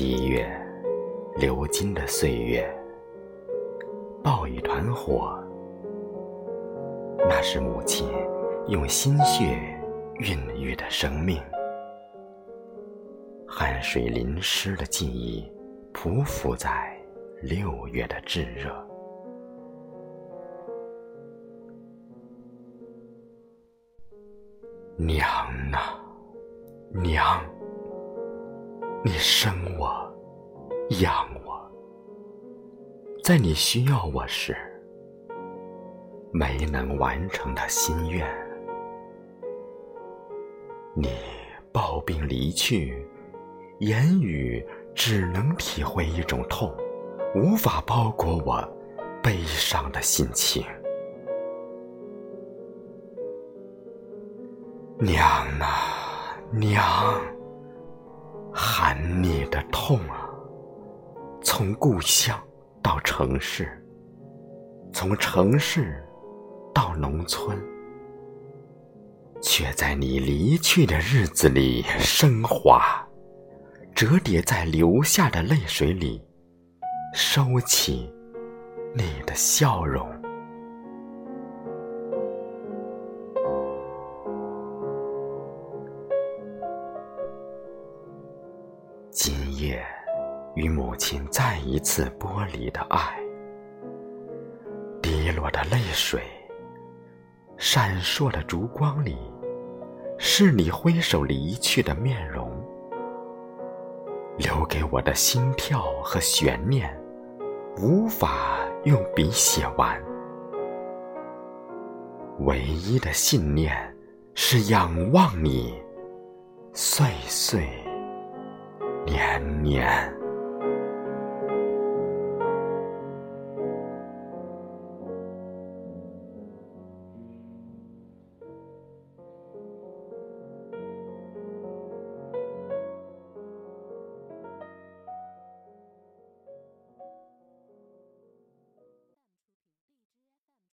七月，流金的岁月，抱一团火，那是母亲用心血孕育的生命。汗水淋湿的记忆，匍匐在六月的炙热。娘啊，娘！你生我，养我，在你需要我时，没能完成的心愿。你抱病离去，言语只能体会一种痛，无法包裹我悲伤的心情。娘啊，娘！寒你的痛啊，从故乡到城市，从城市到农村，却在你离去的日子里升华，折叠在流下的泪水里，收起你的笑容。今夜，与母亲再一次剥离的爱，滴落的泪水，闪烁的烛光里，是你挥手离去的面容，留给我的心跳和悬念，无法用笔写完。唯一的信念是仰望你，岁岁。年年。